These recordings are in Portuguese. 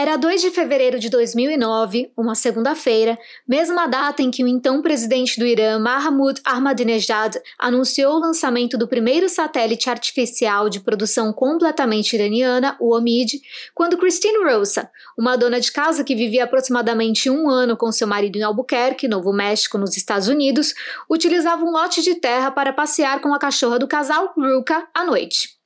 Era 2 de fevereiro de 2009, uma segunda-feira, mesma data em que o então presidente do Irã, Mahmoud Ahmadinejad, anunciou o lançamento do primeiro satélite artificial de produção completamente iraniana, o OMID, quando Christine Rosa, uma dona de casa que vivia aproximadamente um ano com seu marido em Albuquerque, Novo México, nos Estados Unidos, utilizava um lote de terra para passear com a cachorra do casal, Ruka, à noite.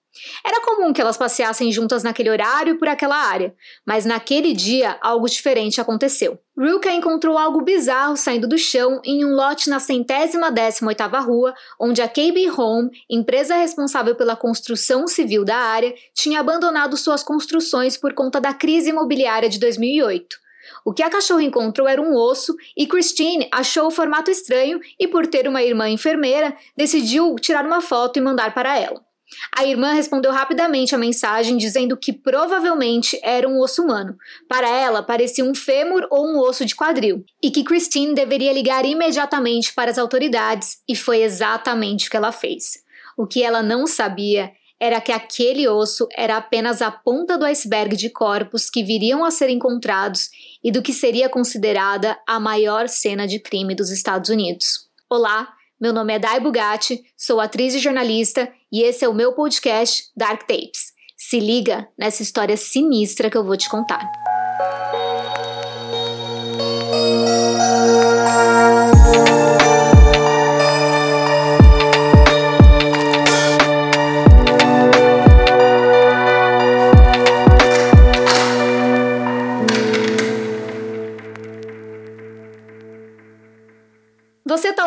Era comum que elas passeassem juntas naquele horário por aquela área, mas naquele dia algo diferente aconteceu. Ruka encontrou algo bizarro saindo do chão em um lote na centésima décima oitava rua, onde a KB Home, empresa responsável pela construção civil da área, tinha abandonado suas construções por conta da crise imobiliária de 2008. O que a cachorra encontrou era um osso e Christine achou o formato estranho e, por ter uma irmã enfermeira, decidiu tirar uma foto e mandar para ela. A irmã respondeu rapidamente a mensagem dizendo que provavelmente era um osso humano. Para ela, parecia um fêmur ou um osso de quadril, e que Christine deveria ligar imediatamente para as autoridades, e foi exatamente o que ela fez. O que ela não sabia era que aquele osso era apenas a ponta do iceberg de corpos que viriam a ser encontrados e do que seria considerada a maior cena de crime dos Estados Unidos. Olá, meu nome é Dai Bugatti, sou atriz e jornalista e esse é o meu podcast Dark Tapes. Se liga nessa história sinistra que eu vou te contar.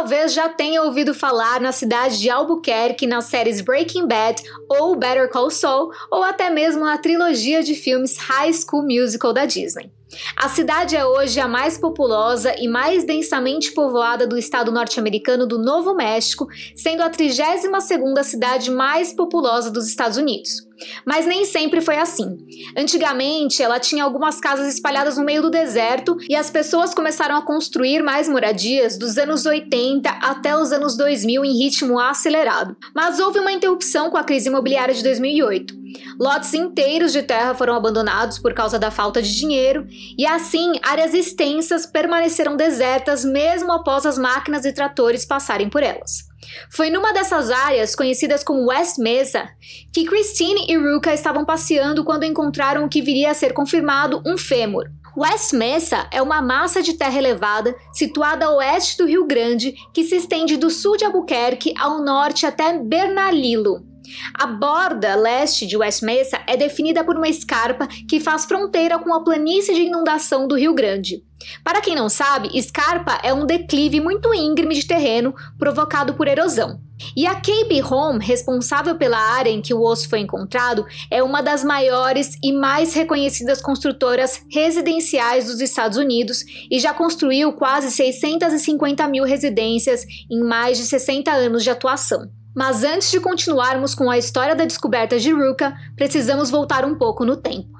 Talvez já tenha ouvido falar na cidade de Albuquerque nas séries Breaking Bad ou Better Call Saul, ou até mesmo na trilogia de filmes High School Musical da Disney. A cidade é hoje a mais populosa e mais densamente povoada do estado norte-americano do Novo México, sendo a 32ª cidade mais populosa dos Estados Unidos. Mas nem sempre foi assim. Antigamente, ela tinha algumas casas espalhadas no meio do deserto e as pessoas começaram a construir mais moradias dos anos 80 até os anos 2000 em ritmo acelerado. Mas houve uma interrupção com a crise imobiliária de 2008. Lotes inteiros de terra foram abandonados por causa da falta de dinheiro, e assim áreas extensas permaneceram desertas mesmo após as máquinas e tratores passarem por elas. Foi numa dessas áreas, conhecidas como West Mesa, que Christine e Ruka estavam passeando quando encontraram o que viria a ser confirmado um fêmur. West Mesa é uma massa de terra elevada situada a oeste do Rio Grande que se estende do sul de Albuquerque ao norte até Bernalillo. A borda leste de West Mesa é definida por uma escarpa que faz fronteira com a planície de inundação do Rio Grande. Para quem não sabe, escarpa é um declive muito íngreme de terreno provocado por erosão. E a KB Home, responsável pela área em que o osso foi encontrado, é uma das maiores e mais reconhecidas construtoras residenciais dos Estados Unidos e já construiu quase 650 mil residências em mais de 60 anos de atuação. Mas antes de continuarmos com a história da descoberta de Ruka, precisamos voltar um pouco no tempo.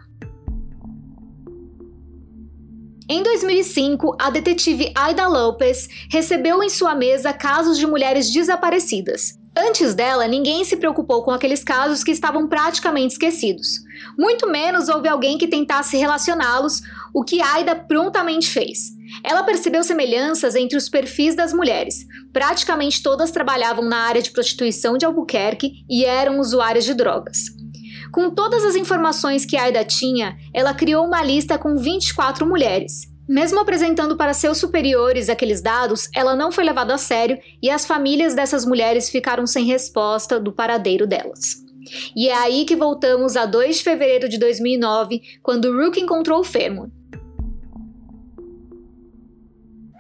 Em 2005, a detetive Aida Lopes recebeu em sua mesa casos de mulheres desaparecidas. Antes dela, ninguém se preocupou com aqueles casos que estavam praticamente esquecidos. Muito menos houve alguém que tentasse relacioná-los, o que Aida prontamente fez. Ela percebeu semelhanças entre os perfis das mulheres. Praticamente todas trabalhavam na área de prostituição de Albuquerque e eram usuárias de drogas. Com todas as informações que Aida tinha, ela criou uma lista com 24 mulheres. Mesmo apresentando para seus superiores aqueles dados, ela não foi levada a sério e as famílias dessas mulheres ficaram sem resposta do paradeiro delas. E é aí que voltamos a 2 de fevereiro de 2009, quando Rook encontrou o fêmur.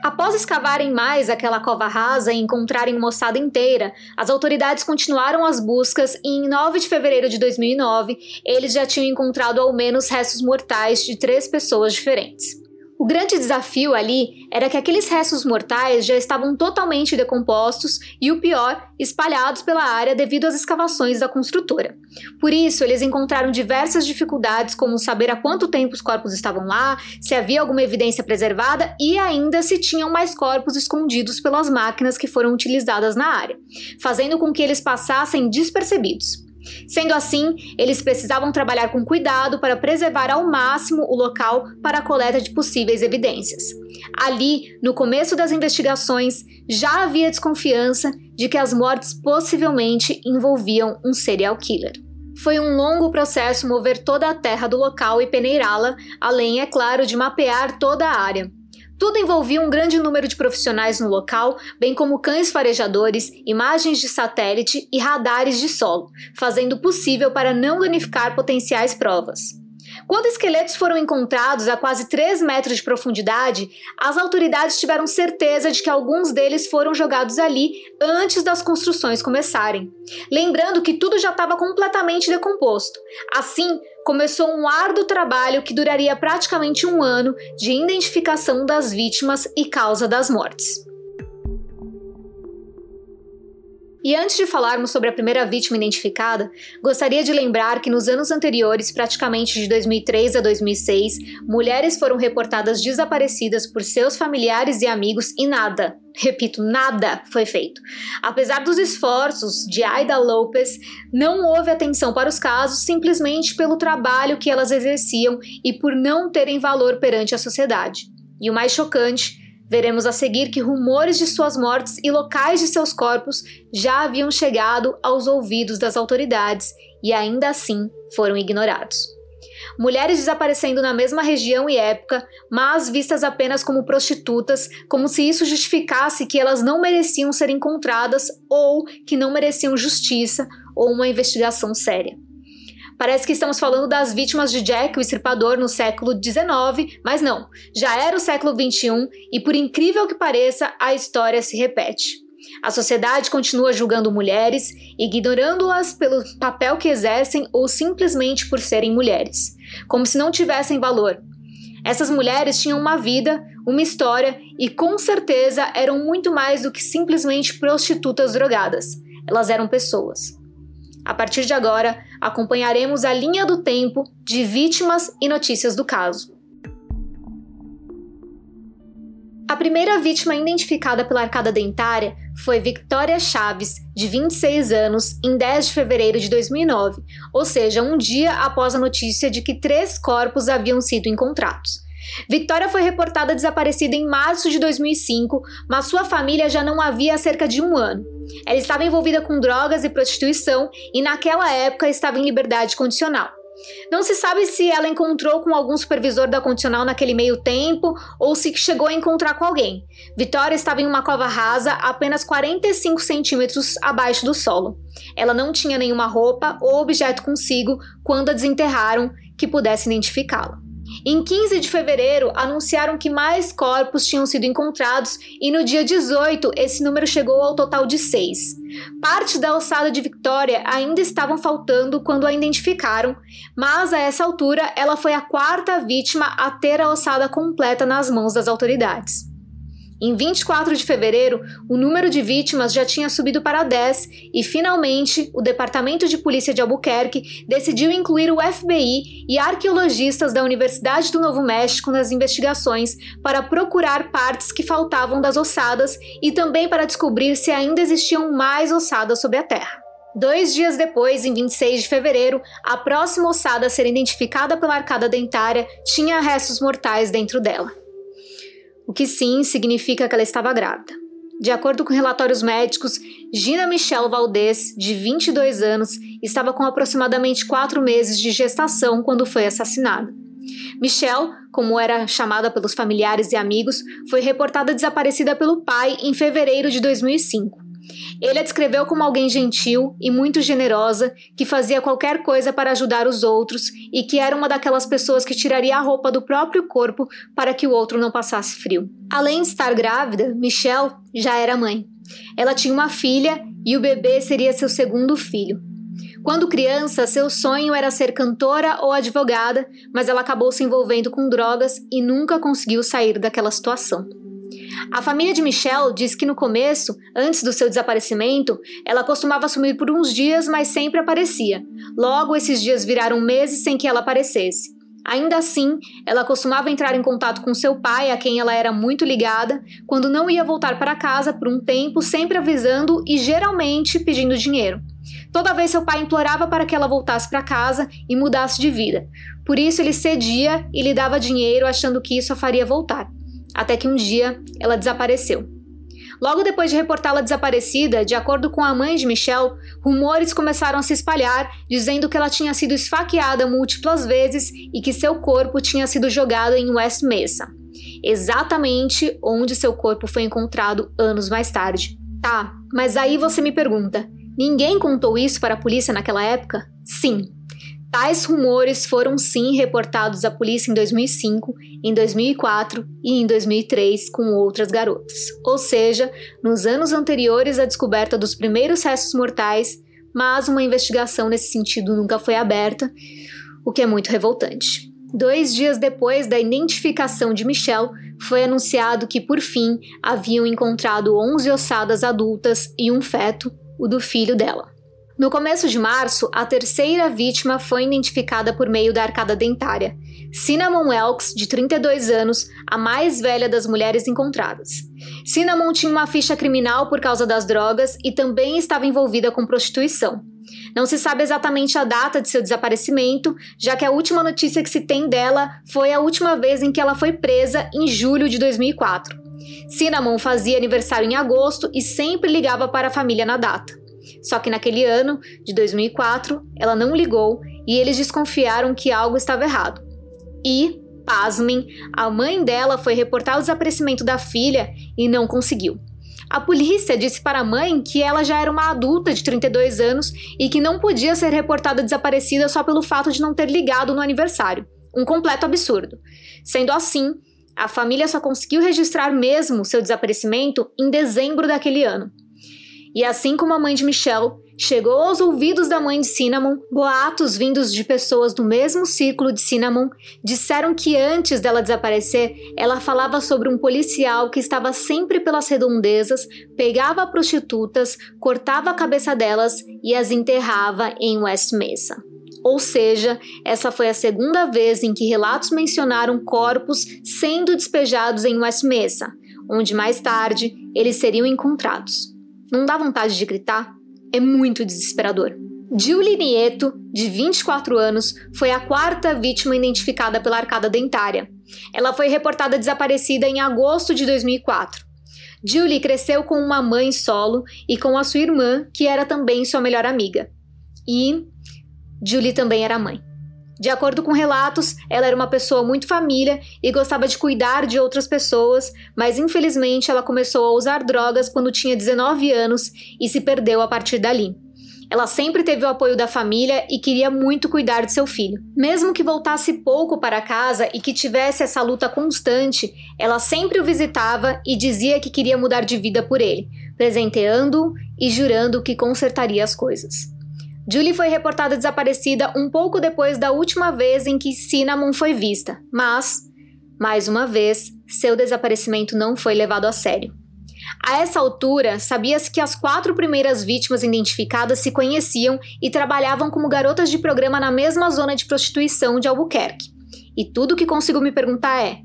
Após escavarem mais aquela cova rasa e encontrarem uma ossada inteira, as autoridades continuaram as buscas e em 9 de fevereiro de 2009, eles já tinham encontrado ao menos restos mortais de três pessoas diferentes. O grande desafio ali era que aqueles restos mortais já estavam totalmente decompostos e, o pior, espalhados pela área devido às escavações da construtora. Por isso, eles encontraram diversas dificuldades, como saber há quanto tempo os corpos estavam lá, se havia alguma evidência preservada e ainda se tinham mais corpos escondidos pelas máquinas que foram utilizadas na área, fazendo com que eles passassem despercebidos. Sendo assim, eles precisavam trabalhar com cuidado para preservar ao máximo o local para a coleta de possíveis evidências. Ali, no começo das investigações, já havia desconfiança de que as mortes possivelmente envolviam um serial killer. Foi um longo processo mover toda a terra do local e peneirá-la, além, é claro, de mapear toda a área. Tudo envolvia um grande número de profissionais no local, bem como cães farejadores, imagens de satélite e radares de solo, fazendo o possível para não danificar potenciais provas. Quando esqueletos foram encontrados a quase 3 metros de profundidade, as autoridades tiveram certeza de que alguns deles foram jogados ali antes das construções começarem. Lembrando que tudo já estava completamente decomposto. Assim, começou um árduo trabalho que duraria praticamente um ano de identificação das vítimas e causa das mortes. E antes de falarmos sobre a primeira vítima identificada, gostaria de lembrar que nos anos anteriores, praticamente de 2003 a 2006, mulheres foram reportadas desaparecidas por seus familiares e amigos e nada, repito, nada foi feito. Apesar dos esforços de Aida Lopes, não houve atenção para os casos simplesmente pelo trabalho que elas exerciam e por não terem valor perante a sociedade. E o mais chocante Veremos a seguir que rumores de suas mortes e locais de seus corpos já haviam chegado aos ouvidos das autoridades e ainda assim foram ignorados. Mulheres desaparecendo na mesma região e época, mas vistas apenas como prostitutas, como se isso justificasse que elas não mereciam ser encontradas ou que não mereciam justiça ou uma investigação séria. Parece que estamos falando das vítimas de Jack, o estripador, no século XIX, mas não, já era o século XXI e, por incrível que pareça, a história se repete. A sociedade continua julgando mulheres, ignorando-as pelo papel que exercem ou simplesmente por serem mulheres, como se não tivessem valor. Essas mulheres tinham uma vida, uma história e com certeza eram muito mais do que simplesmente prostitutas drogadas. Elas eram pessoas. A partir de agora, acompanharemos a linha do tempo de vítimas e notícias do caso. A primeira vítima identificada pela arcada dentária foi Victoria Chaves, de 26 anos, em 10 de fevereiro de 2009, ou seja, um dia após a notícia de que três corpos haviam sido encontrados. Victoria foi reportada desaparecida em março de 2005, mas sua família já não havia há cerca de um ano. Ela estava envolvida com drogas e prostituição e, naquela época, estava em liberdade condicional. Não se sabe se ela encontrou com algum supervisor da condicional naquele meio tempo ou se chegou a encontrar com alguém. Vitória estava em uma cova rasa, apenas 45 centímetros abaixo do solo. Ela não tinha nenhuma roupa ou objeto consigo quando a desenterraram que pudesse identificá-la. Em 15 de fevereiro, anunciaram que mais corpos tinham sido encontrados e no dia 18 esse número chegou ao total de seis. Parte da ossada de Victoria ainda estavam faltando quando a identificaram, mas a essa altura ela foi a quarta vítima a ter a ossada completa nas mãos das autoridades. Em 24 de fevereiro, o número de vítimas já tinha subido para 10 e, finalmente, o Departamento de Polícia de Albuquerque decidiu incluir o FBI e arqueologistas da Universidade do Novo México nas investigações para procurar partes que faltavam das ossadas e também para descobrir se ainda existiam mais ossadas sobre a Terra. Dois dias depois, em 26 de fevereiro, a próxima ossada a ser identificada pela arcada dentária tinha restos mortais dentro dela o que sim significa que ela estava grávida. De acordo com relatórios médicos, Gina Michelle Valdez, de 22 anos, estava com aproximadamente quatro meses de gestação quando foi assassinada. Michelle, como era chamada pelos familiares e amigos, foi reportada desaparecida pelo pai em fevereiro de 2005. Ele a descreveu como alguém gentil e muito generosa, que fazia qualquer coisa para ajudar os outros e que era uma daquelas pessoas que tiraria a roupa do próprio corpo para que o outro não passasse frio. Além de estar grávida, Michelle já era mãe. Ela tinha uma filha e o bebê seria seu segundo filho. Quando criança, seu sonho era ser cantora ou advogada, mas ela acabou se envolvendo com drogas e nunca conseguiu sair daquela situação. A família de Michelle diz que no começo, antes do seu desaparecimento, ela costumava sumir por uns dias, mas sempre aparecia. Logo, esses dias viraram meses sem que ela aparecesse. Ainda assim, ela costumava entrar em contato com seu pai, a quem ela era muito ligada, quando não ia voltar para casa por um tempo, sempre avisando e geralmente pedindo dinheiro. Toda vez seu pai implorava para que ela voltasse para casa e mudasse de vida. Por isso ele cedia e lhe dava dinheiro achando que isso a faria voltar. Até que um dia ela desapareceu. Logo depois de reportá-la desaparecida, de acordo com a mãe de Michelle, rumores começaram a se espalhar dizendo que ela tinha sido esfaqueada múltiplas vezes e que seu corpo tinha sido jogado em West Mesa, exatamente onde seu corpo foi encontrado anos mais tarde. Tá, mas aí você me pergunta: ninguém contou isso para a polícia naquela época? Sim, Tais rumores foram sim reportados à polícia em 2005, em 2004 e em 2003 com outras garotas. Ou seja, nos anos anteriores à descoberta dos primeiros restos mortais, mas uma investigação nesse sentido nunca foi aberta, o que é muito revoltante. Dois dias depois da identificação de Michelle, foi anunciado que, por fim, haviam encontrado 11 ossadas adultas e um feto, o do filho dela. No começo de março, a terceira vítima foi identificada por meio da arcada dentária. Cinnamon Elks, de 32 anos, a mais velha das mulheres encontradas. Cinnamon tinha uma ficha criminal por causa das drogas e também estava envolvida com prostituição. Não se sabe exatamente a data de seu desaparecimento, já que a última notícia que se tem dela foi a última vez em que ela foi presa em julho de 2004. Cinnamon fazia aniversário em agosto e sempre ligava para a família na data. Só que naquele ano, de 2004, ela não ligou e eles desconfiaram que algo estava errado. E, pasmem, a mãe dela foi reportar o desaparecimento da filha e não conseguiu. A polícia disse para a mãe que ela já era uma adulta de 32 anos e que não podia ser reportada desaparecida só pelo fato de não ter ligado no aniversário. Um completo absurdo. Sendo assim, a família só conseguiu registrar mesmo seu desaparecimento em dezembro daquele ano. E assim como a mãe de Michelle, chegou aos ouvidos da mãe de Cinnamon, boatos vindos de pessoas do mesmo círculo de Cinnamon disseram que antes dela desaparecer, ela falava sobre um policial que estava sempre pelas redondezas, pegava prostitutas, cortava a cabeça delas e as enterrava em West Mesa. Ou seja, essa foi a segunda vez em que relatos mencionaram corpos sendo despejados em West Mesa, onde mais tarde eles seriam encontrados. Não dá vontade de gritar? É muito desesperador. Julie Nieto, de 24 anos, foi a quarta vítima identificada pela arcada dentária. Ela foi reportada desaparecida em agosto de 2004. Julie cresceu com uma mãe solo e com a sua irmã, que era também sua melhor amiga. E Julie também era mãe. De acordo com relatos, ela era uma pessoa muito família e gostava de cuidar de outras pessoas, mas infelizmente ela começou a usar drogas quando tinha 19 anos e se perdeu a partir dali. Ela sempre teve o apoio da família e queria muito cuidar de seu filho. Mesmo que voltasse pouco para casa e que tivesse essa luta constante, ela sempre o visitava e dizia que queria mudar de vida por ele, presenteando-o e jurando que consertaria as coisas. Julie foi reportada desaparecida um pouco depois da última vez em que Cinnamon foi vista, mas, mais uma vez, seu desaparecimento não foi levado a sério. A essa altura, sabia-se que as quatro primeiras vítimas identificadas se conheciam e trabalhavam como garotas de programa na mesma zona de prostituição de Albuquerque. E tudo o que consigo me perguntar é: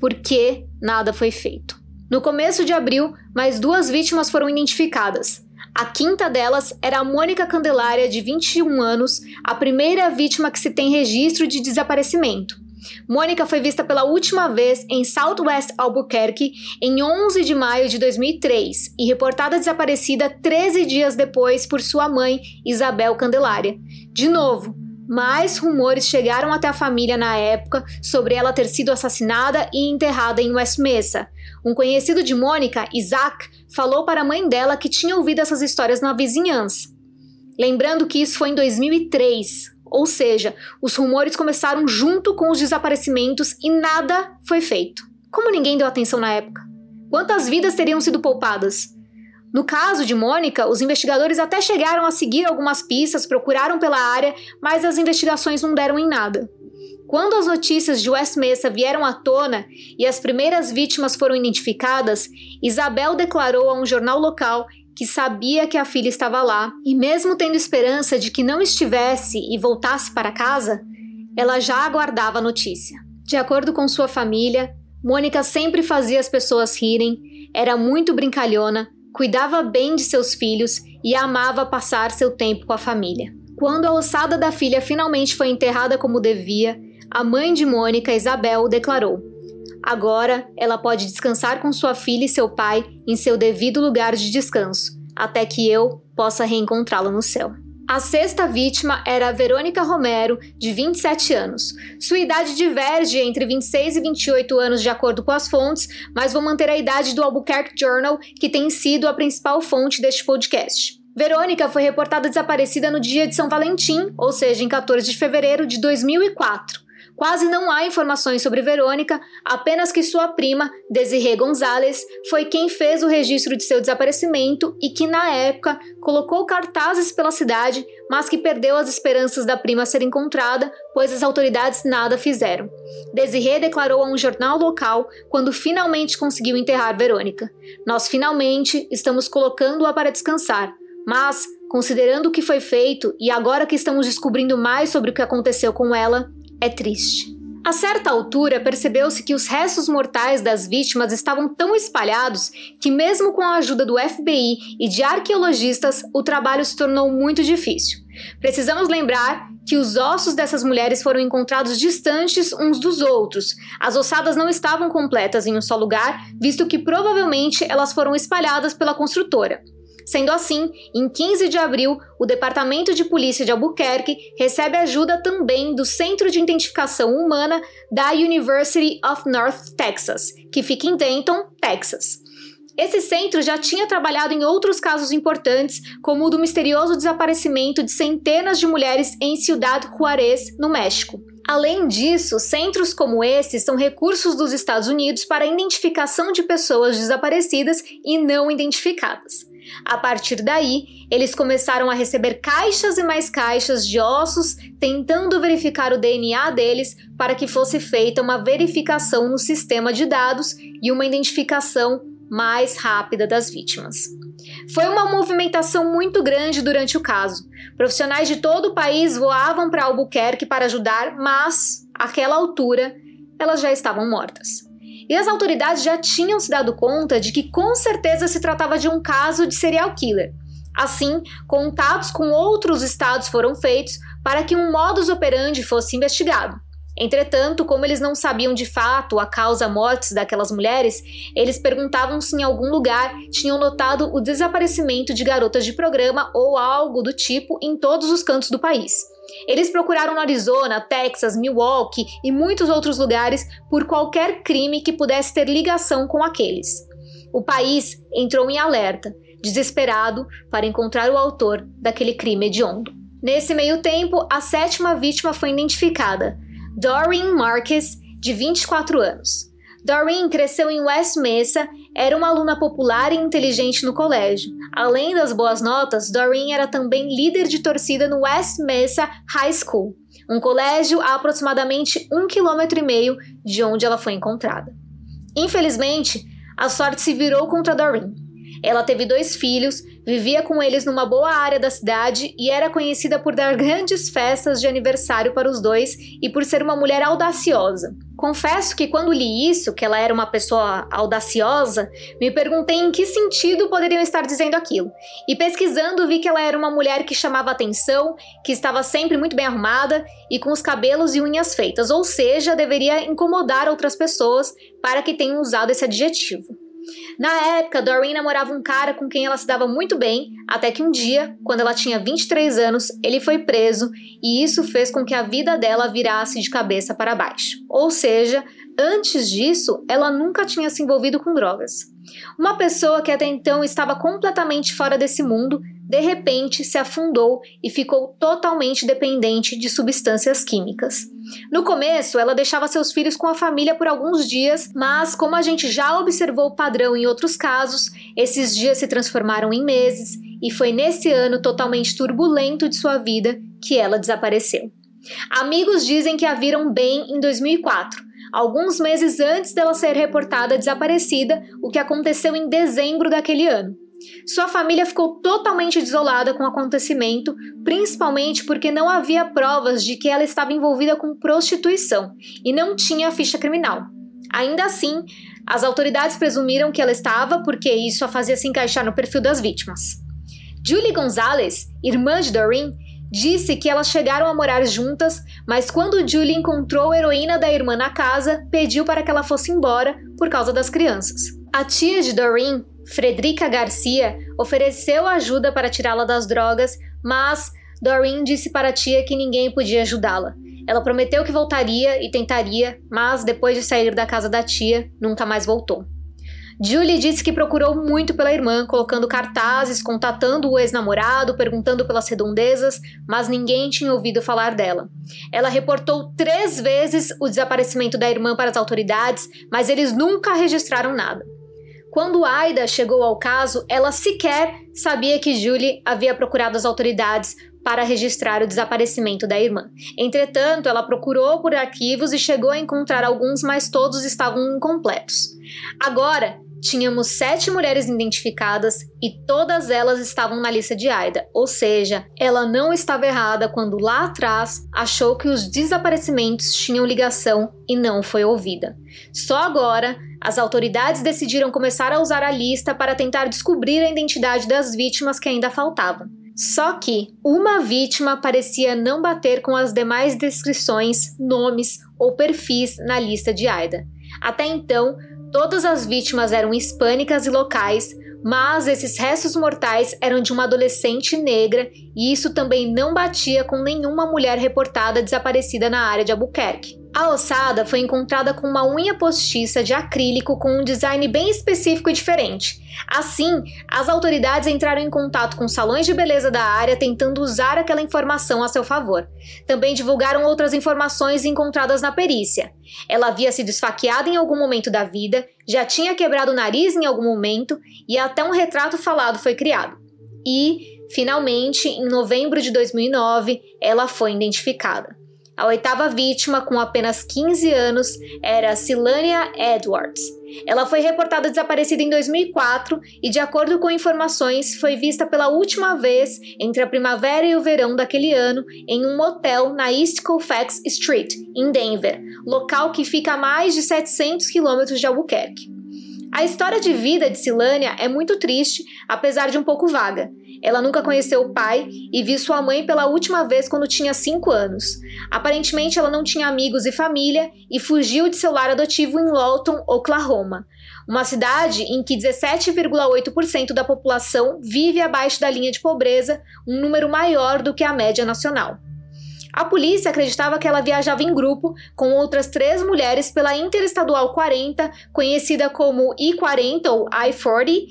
por que nada foi feito? No começo de abril, mais duas vítimas foram identificadas, a quinta delas era a Mônica Candelária, de 21 anos, a primeira vítima que se tem registro de desaparecimento. Mônica foi vista pela última vez em Southwest Albuquerque em 11 de maio de 2003 e reportada desaparecida 13 dias depois por sua mãe, Isabel Candelária. De novo, mais rumores chegaram até a família na época sobre ela ter sido assassinada e enterrada em West Mesa. Um conhecido de Mônica, Isaac, falou para a mãe dela que tinha ouvido essas histórias na vizinhança. Lembrando que isso foi em 2003, ou seja, os rumores começaram junto com os desaparecimentos e nada foi feito. Como ninguém deu atenção na época? Quantas vidas teriam sido poupadas? No caso de Mônica, os investigadores até chegaram a seguir algumas pistas, procuraram pela área, mas as investigações não deram em nada. Quando as notícias de West Mesa vieram à tona e as primeiras vítimas foram identificadas, Isabel declarou a um jornal local que sabia que a filha estava lá e, mesmo tendo esperança de que não estivesse e voltasse para casa, ela já aguardava a notícia. De acordo com sua família, Mônica sempre fazia as pessoas rirem, era muito brincalhona, cuidava bem de seus filhos e amava passar seu tempo com a família. Quando a ossada da filha finalmente foi enterrada como devia, a mãe de Mônica, Isabel, declarou: Agora ela pode descansar com sua filha e seu pai em seu devido lugar de descanso, até que eu possa reencontrá-la no céu. A sexta vítima era Verônica Romero, de 27 anos. Sua idade diverge entre 26 e 28 anos, de acordo com as fontes, mas vou manter a idade do Albuquerque Journal, que tem sido a principal fonte deste podcast. Verônica foi reportada desaparecida no dia de São Valentim, ou seja, em 14 de fevereiro de 2004. Quase não há informações sobre Verônica, apenas que sua prima, Desiree Gonzalez, foi quem fez o registro de seu desaparecimento e que, na época, colocou cartazes pela cidade, mas que perdeu as esperanças da prima ser encontrada, pois as autoridades nada fizeram. Desiree declarou a um jornal local quando finalmente conseguiu enterrar Verônica: Nós finalmente estamos colocando-a para descansar. Mas, considerando o que foi feito e agora que estamos descobrindo mais sobre o que aconteceu com ela, é triste. A certa altura, percebeu-se que os restos mortais das vítimas estavam tão espalhados que, mesmo com a ajuda do FBI e de arqueologistas, o trabalho se tornou muito difícil. Precisamos lembrar que os ossos dessas mulheres foram encontrados distantes uns dos outros. As ossadas não estavam completas em um só lugar, visto que provavelmente elas foram espalhadas pela construtora. Sendo assim, em 15 de abril, o Departamento de Polícia de Albuquerque recebe ajuda também do Centro de Identificação Humana da University of North Texas, que fica em Denton, Texas. Esse centro já tinha trabalhado em outros casos importantes, como o do misterioso desaparecimento de centenas de mulheres em Ciudad Juárez, no México. Além disso, centros como esse são recursos dos Estados Unidos para a identificação de pessoas desaparecidas e não identificadas. A partir daí, eles começaram a receber caixas e mais caixas de ossos, tentando verificar o DNA deles para que fosse feita uma verificação no sistema de dados e uma identificação mais rápida das vítimas. Foi uma movimentação muito grande durante o caso. Profissionais de todo o país voavam para Albuquerque para ajudar, mas, àquela altura, elas já estavam mortas. E as autoridades já tinham se dado conta de que com certeza se tratava de um caso de serial killer. Assim, contatos com outros estados foram feitos para que um modus operandi fosse investigado. Entretanto, como eles não sabiam de fato a causa mortes daquelas mulheres, eles perguntavam se em algum lugar tinham notado o desaparecimento de garotas de programa ou algo do tipo em todos os cantos do país. Eles procuraram no Arizona, Texas, Milwaukee e muitos outros lugares por qualquer crime que pudesse ter ligação com aqueles. O país entrou em alerta, desesperado para encontrar o autor daquele crime hediondo. Nesse meio tempo, a sétima vítima foi identificada, Doreen Marques, de 24 anos. Doreen cresceu em West Mesa, era uma aluna popular e inteligente no colégio. Além das boas notas, Doreen era também líder de torcida no West Mesa High School, um colégio a aproximadamente um quilômetro e meio de onde ela foi encontrada. Infelizmente, a sorte se virou contra Doreen. Ela teve dois filhos, vivia com eles numa boa área da cidade e era conhecida por dar grandes festas de aniversário para os dois e por ser uma mulher audaciosa. Confesso que quando li isso, que ela era uma pessoa audaciosa, me perguntei em que sentido poderiam estar dizendo aquilo. E pesquisando vi que ela era uma mulher que chamava atenção, que estava sempre muito bem arrumada e com os cabelos e unhas feitas, ou seja, deveria incomodar outras pessoas para que tenham usado esse adjetivo. Na época, Doreen namorava um cara com quem ela se dava muito bem, até que um dia, quando ela tinha 23 anos, ele foi preso e isso fez com que a vida dela virasse de cabeça para baixo. Ou seja, antes disso, ela nunca tinha se envolvido com drogas. Uma pessoa que até então estava completamente fora desse mundo de repente se afundou e ficou totalmente dependente de substâncias químicas. No começo, ela deixava seus filhos com a família por alguns dias, mas como a gente já observou o padrão em outros casos, esses dias se transformaram em meses e foi nesse ano totalmente turbulento de sua vida que ela desapareceu. Amigos dizem que a viram bem em 2004, alguns meses antes dela ser reportada desaparecida, o que aconteceu em dezembro daquele ano. Sua família ficou totalmente desolada com o acontecimento, principalmente porque não havia provas de que ela estava envolvida com prostituição e não tinha ficha criminal. Ainda assim, as autoridades presumiram que ela estava porque isso a fazia se encaixar no perfil das vítimas. Julie Gonzalez, irmã de Doreen, disse que elas chegaram a morar juntas, mas quando Julie encontrou a heroína da irmã na casa, pediu para que ela fosse embora por causa das crianças. A tia de Doreen, Frederica Garcia, ofereceu ajuda para tirá-la das drogas, mas Doreen disse para a tia que ninguém podia ajudá-la. Ela prometeu que voltaria e tentaria, mas depois de sair da casa da tia, nunca mais voltou. Julie disse que procurou muito pela irmã, colocando cartazes, contatando o ex-namorado, perguntando pelas redondezas, mas ninguém tinha ouvido falar dela. Ela reportou três vezes o desaparecimento da irmã para as autoridades, mas eles nunca registraram nada. Quando Aida chegou ao caso, ela sequer sabia que Julie havia procurado as autoridades para registrar o desaparecimento da irmã. Entretanto, ela procurou por arquivos e chegou a encontrar alguns, mas todos estavam incompletos. Agora, tínhamos sete mulheres identificadas e todas elas estavam na lista de Aida, ou seja, ela não estava errada quando lá atrás achou que os desaparecimentos tinham ligação e não foi ouvida. Só agora, as autoridades decidiram começar a usar a lista para tentar descobrir a identidade das vítimas que ainda faltavam. Só que uma vítima parecia não bater com as demais descrições, nomes ou perfis na lista de Aida. Até então, todas as vítimas eram hispânicas e locais, mas esses restos mortais eram de uma adolescente negra e isso também não batia com nenhuma mulher reportada desaparecida na área de Albuquerque. A ossada foi encontrada com uma unha postiça de acrílico com um design bem específico e diferente. Assim, as autoridades entraram em contato com salões de beleza da área tentando usar aquela informação a seu favor. Também divulgaram outras informações encontradas na perícia. Ela havia sido esfaqueada em algum momento da vida, já tinha quebrado o nariz em algum momento e até um retrato falado foi criado. E, finalmente, em novembro de 2009, ela foi identificada. A oitava vítima, com apenas 15 anos, era Silania Edwards. Ela foi reportada desaparecida em 2004 e, de acordo com informações, foi vista pela última vez entre a primavera e o verão daquele ano em um motel na East Colfax Street, em Denver, local que fica a mais de 700 quilômetros de Albuquerque. A história de vida de Silânia é muito triste, apesar de um pouco vaga. Ela nunca conheceu o pai e viu sua mãe pela última vez quando tinha 5 anos. Aparentemente, ela não tinha amigos e família e fugiu de seu lar adotivo em Lawton, Oklahoma, uma cidade em que 17,8% da população vive abaixo da linha de pobreza, um número maior do que a média nacional. A polícia acreditava que ela viajava em grupo com outras três mulheres pela Interestadual 40, conhecida como I-40 ou I-40,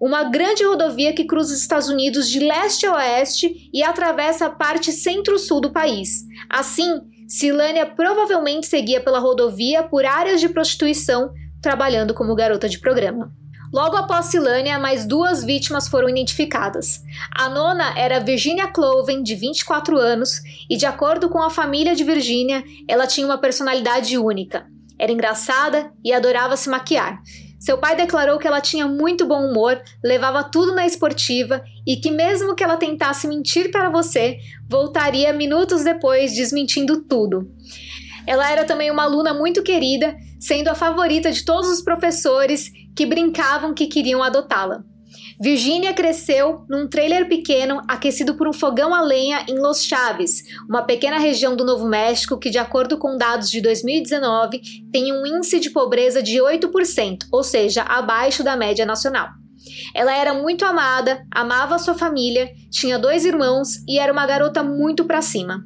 uma grande rodovia que cruza os Estados Unidos de leste a oeste e atravessa a parte centro-sul do país. Assim, Silânia provavelmente seguia pela rodovia por áreas de prostituição, trabalhando como garota de programa. Logo após Silânia, mais duas vítimas foram identificadas. A nona era Virginia Cloven, de 24 anos, e de acordo com a família de Virginia, ela tinha uma personalidade única. Era engraçada e adorava se maquiar. Seu pai declarou que ela tinha muito bom humor, levava tudo na esportiva e que, mesmo que ela tentasse mentir para você, voltaria minutos depois desmentindo tudo. Ela era também uma aluna muito querida, sendo a favorita de todos os professores que brincavam que queriam adotá-la. Virginia cresceu num trailer pequeno aquecido por um fogão a lenha em Los Chaves, uma pequena região do Novo México que, de acordo com dados de 2019, tem um índice de pobreza de 8%, ou seja, abaixo da média nacional. Ela era muito amada, amava sua família, tinha dois irmãos e era uma garota muito para cima.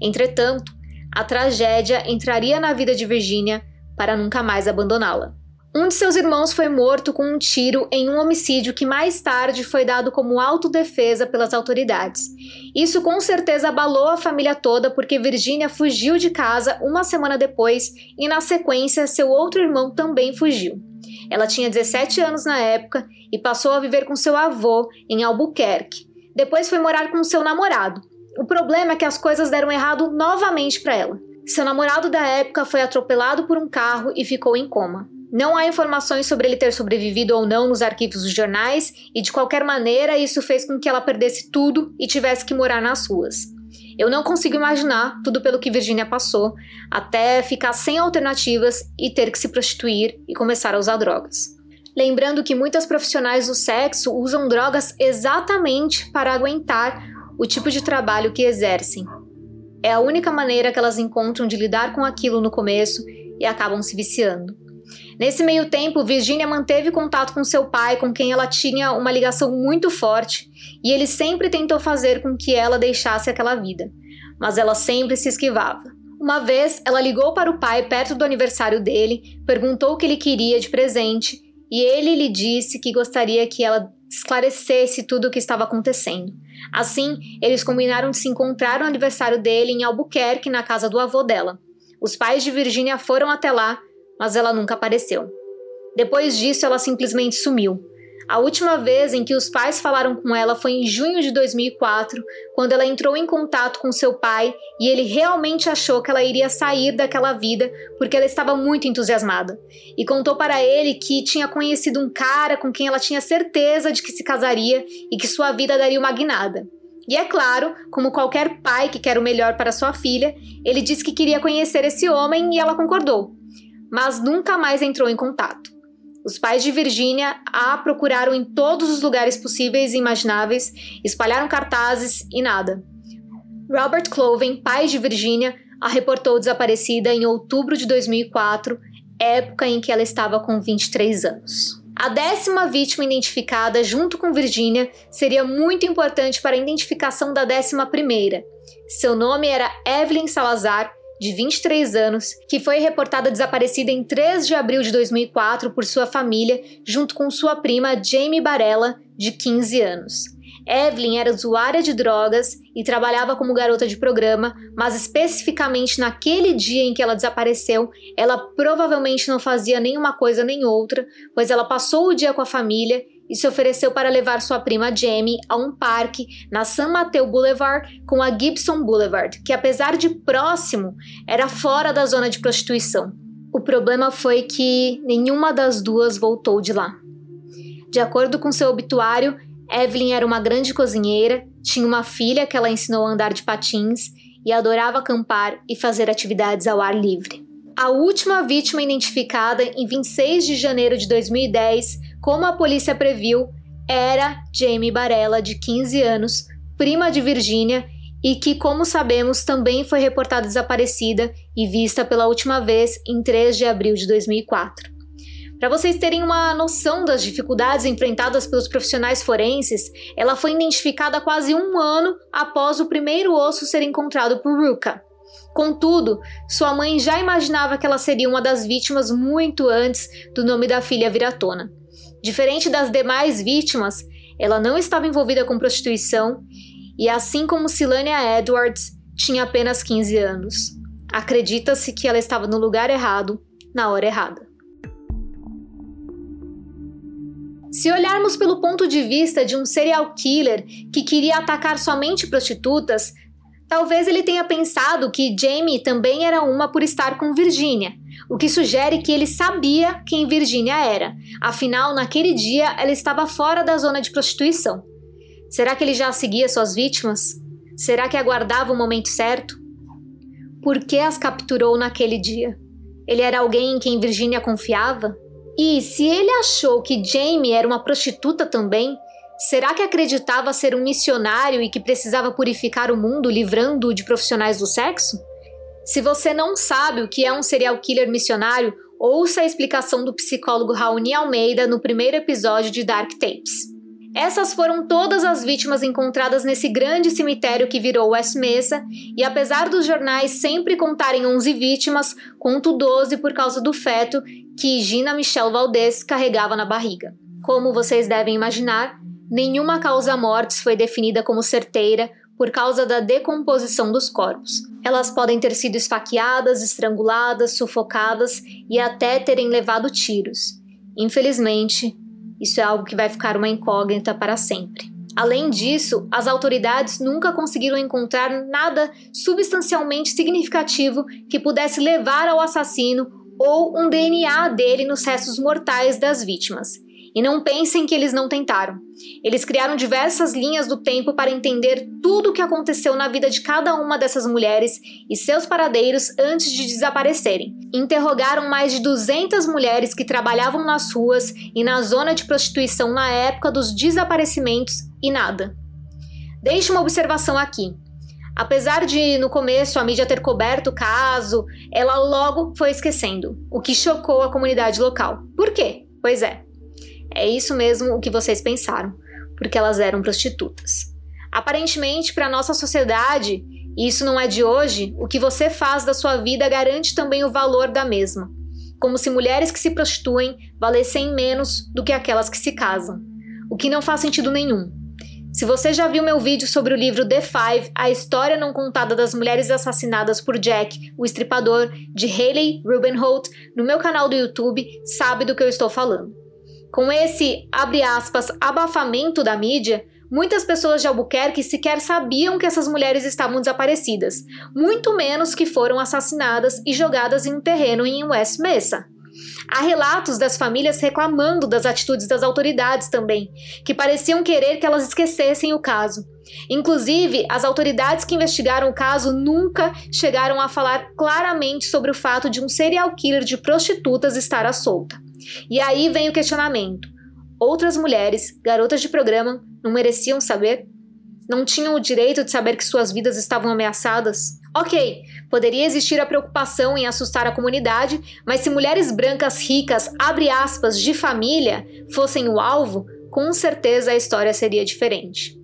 Entretanto, a tragédia entraria na vida de Virginia para nunca mais abandoná-la. Um de seus irmãos foi morto com um tiro em um homicídio que mais tarde foi dado como autodefesa pelas autoridades. Isso com certeza abalou a família toda porque Virginia fugiu de casa uma semana depois e, na sequência, seu outro irmão também fugiu. Ela tinha 17 anos na época e passou a viver com seu avô em Albuquerque. Depois foi morar com seu namorado. O problema é que as coisas deram errado novamente para ela. Seu namorado da época foi atropelado por um carro e ficou em coma. Não há informações sobre ele ter sobrevivido ou não nos arquivos dos jornais, e de qualquer maneira isso fez com que ela perdesse tudo e tivesse que morar nas ruas. Eu não consigo imaginar tudo pelo que Virginia passou, até ficar sem alternativas e ter que se prostituir e começar a usar drogas. Lembrando que muitas profissionais do sexo usam drogas exatamente para aguentar o tipo de trabalho que exercem. É a única maneira que elas encontram de lidar com aquilo no começo e acabam se viciando. Nesse meio tempo, Virginia manteve contato com seu pai, com quem ela tinha uma ligação muito forte, e ele sempre tentou fazer com que ela deixasse aquela vida, mas ela sempre se esquivava. Uma vez, ela ligou para o pai perto do aniversário dele, perguntou o que ele queria de presente, e ele lhe disse que gostaria que ela esclarecesse tudo o que estava acontecendo. Assim, eles combinaram de se encontrar no aniversário dele em Albuquerque, na casa do avô dela. Os pais de Virginia foram até lá mas ela nunca apareceu. Depois disso, ela simplesmente sumiu. A última vez em que os pais falaram com ela foi em junho de 2004, quando ela entrou em contato com seu pai e ele realmente achou que ela iria sair daquela vida porque ela estava muito entusiasmada. E contou para ele que tinha conhecido um cara com quem ela tinha certeza de que se casaria e que sua vida daria uma guinada. E é claro, como qualquer pai que quer o melhor para sua filha, ele disse que queria conhecer esse homem e ela concordou mas nunca mais entrou em contato. Os pais de Virginia a procuraram em todos os lugares possíveis e imagináveis, espalharam cartazes e nada. Robert Cloven, pai de Virginia, a reportou desaparecida em outubro de 2004, época em que ela estava com 23 anos. A décima vítima identificada junto com Virginia seria muito importante para a identificação da décima primeira. Seu nome era Evelyn Salazar de 23 anos, que foi reportada desaparecida em 3 de abril de 2004 por sua família, junto com sua prima Jamie Barella, de 15 anos. Evelyn era usuária de drogas e trabalhava como garota de programa, mas especificamente naquele dia em que ela desapareceu, ela provavelmente não fazia nenhuma coisa nem outra, pois ela passou o dia com a família e se ofereceu para levar sua prima Jamie a um parque na San Mateo Boulevard com a Gibson Boulevard, que apesar de próximo, era fora da zona de prostituição. O problema foi que nenhuma das duas voltou de lá. De acordo com seu obituário, Evelyn era uma grande cozinheira, tinha uma filha que ela ensinou a andar de patins e adorava acampar e fazer atividades ao ar livre. A última vítima identificada em 26 de janeiro de 2010 como a polícia previu, era Jamie Barella, de 15 anos, prima de Virginia, e que, como sabemos, também foi reportada desaparecida e vista pela última vez em 3 de abril de 2004. Para vocês terem uma noção das dificuldades enfrentadas pelos profissionais forenses, ela foi identificada quase um ano após o primeiro osso ser encontrado por Ruka. Contudo, sua mãe já imaginava que ela seria uma das vítimas muito antes do nome da filha vir à tona. Diferente das demais vítimas, ela não estava envolvida com prostituição e, assim como Silania Edwards, tinha apenas 15 anos. Acredita-se que ela estava no lugar errado, na hora errada. Se olharmos pelo ponto de vista de um serial killer que queria atacar somente prostitutas, talvez ele tenha pensado que Jamie também era uma por estar com Virginia, o que sugere que ele sabia quem Virginia era. Afinal, naquele dia ela estava fora da zona de prostituição. Será que ele já seguia suas vítimas? Será que aguardava o momento certo? Por que as capturou naquele dia? Ele era alguém em quem Virginia confiava? E se ele achou que Jamie era uma prostituta também, será que acreditava ser um missionário e que precisava purificar o mundo livrando-o de profissionais do sexo? Se você não sabe o que é um serial killer missionário, ouça a explicação do psicólogo Raoni Almeida no primeiro episódio de Dark Tapes. Essas foram todas as vítimas encontradas nesse grande cemitério que virou West Mesa, e apesar dos jornais sempre contarem 11 vítimas, conto 12 por causa do feto que Gina Michelle Valdez carregava na barriga. Como vocês devem imaginar, nenhuma causa mortes foi definida como certeira por causa da decomposição dos corpos. Elas podem ter sido esfaqueadas, estranguladas, sufocadas e até terem levado tiros. Infelizmente, isso é algo que vai ficar uma incógnita para sempre. Além disso, as autoridades nunca conseguiram encontrar nada substancialmente significativo que pudesse levar ao assassino ou um DNA dele nos restos mortais das vítimas. E não pensem que eles não tentaram. Eles criaram diversas linhas do tempo para entender tudo o que aconteceu na vida de cada uma dessas mulheres e seus paradeiros antes de desaparecerem. Interrogaram mais de 200 mulheres que trabalhavam nas ruas e na zona de prostituição na época dos desaparecimentos e nada. Deixe uma observação aqui. Apesar de, no começo, a mídia ter coberto o caso, ela logo foi esquecendo, o que chocou a comunidade local. Por quê? Pois é, é isso mesmo o que vocês pensaram, porque elas eram prostitutas. Aparentemente, para nossa sociedade, e isso não é de hoje, o que você faz da sua vida garante também o valor da mesma. Como se mulheres que se prostituem valessem menos do que aquelas que se casam. O que não faz sentido nenhum. Se você já viu meu vídeo sobre o livro The Five, a história não contada das mulheres assassinadas por Jack, o estripador, de Hayley Rubenholt, no meu canal do YouTube, sabe do que eu estou falando. Com esse, abre aspas, abafamento da mídia, muitas pessoas de Albuquerque sequer sabiam que essas mulheres estavam desaparecidas, muito menos que foram assassinadas e jogadas em um terreno em West Mesa. Há relatos das famílias reclamando das atitudes das autoridades também, que pareciam querer que elas esquecessem o caso. Inclusive, as autoridades que investigaram o caso nunca chegaram a falar claramente sobre o fato de um serial killer de prostitutas estar à solta. E aí vem o questionamento: outras mulheres, garotas de programa, não mereciam saber? Não tinham o direito de saber que suas vidas estavam ameaçadas? Ok, poderia existir a preocupação em assustar a comunidade, mas se mulheres brancas ricas, abre aspas, de família, fossem o alvo, com certeza a história seria diferente.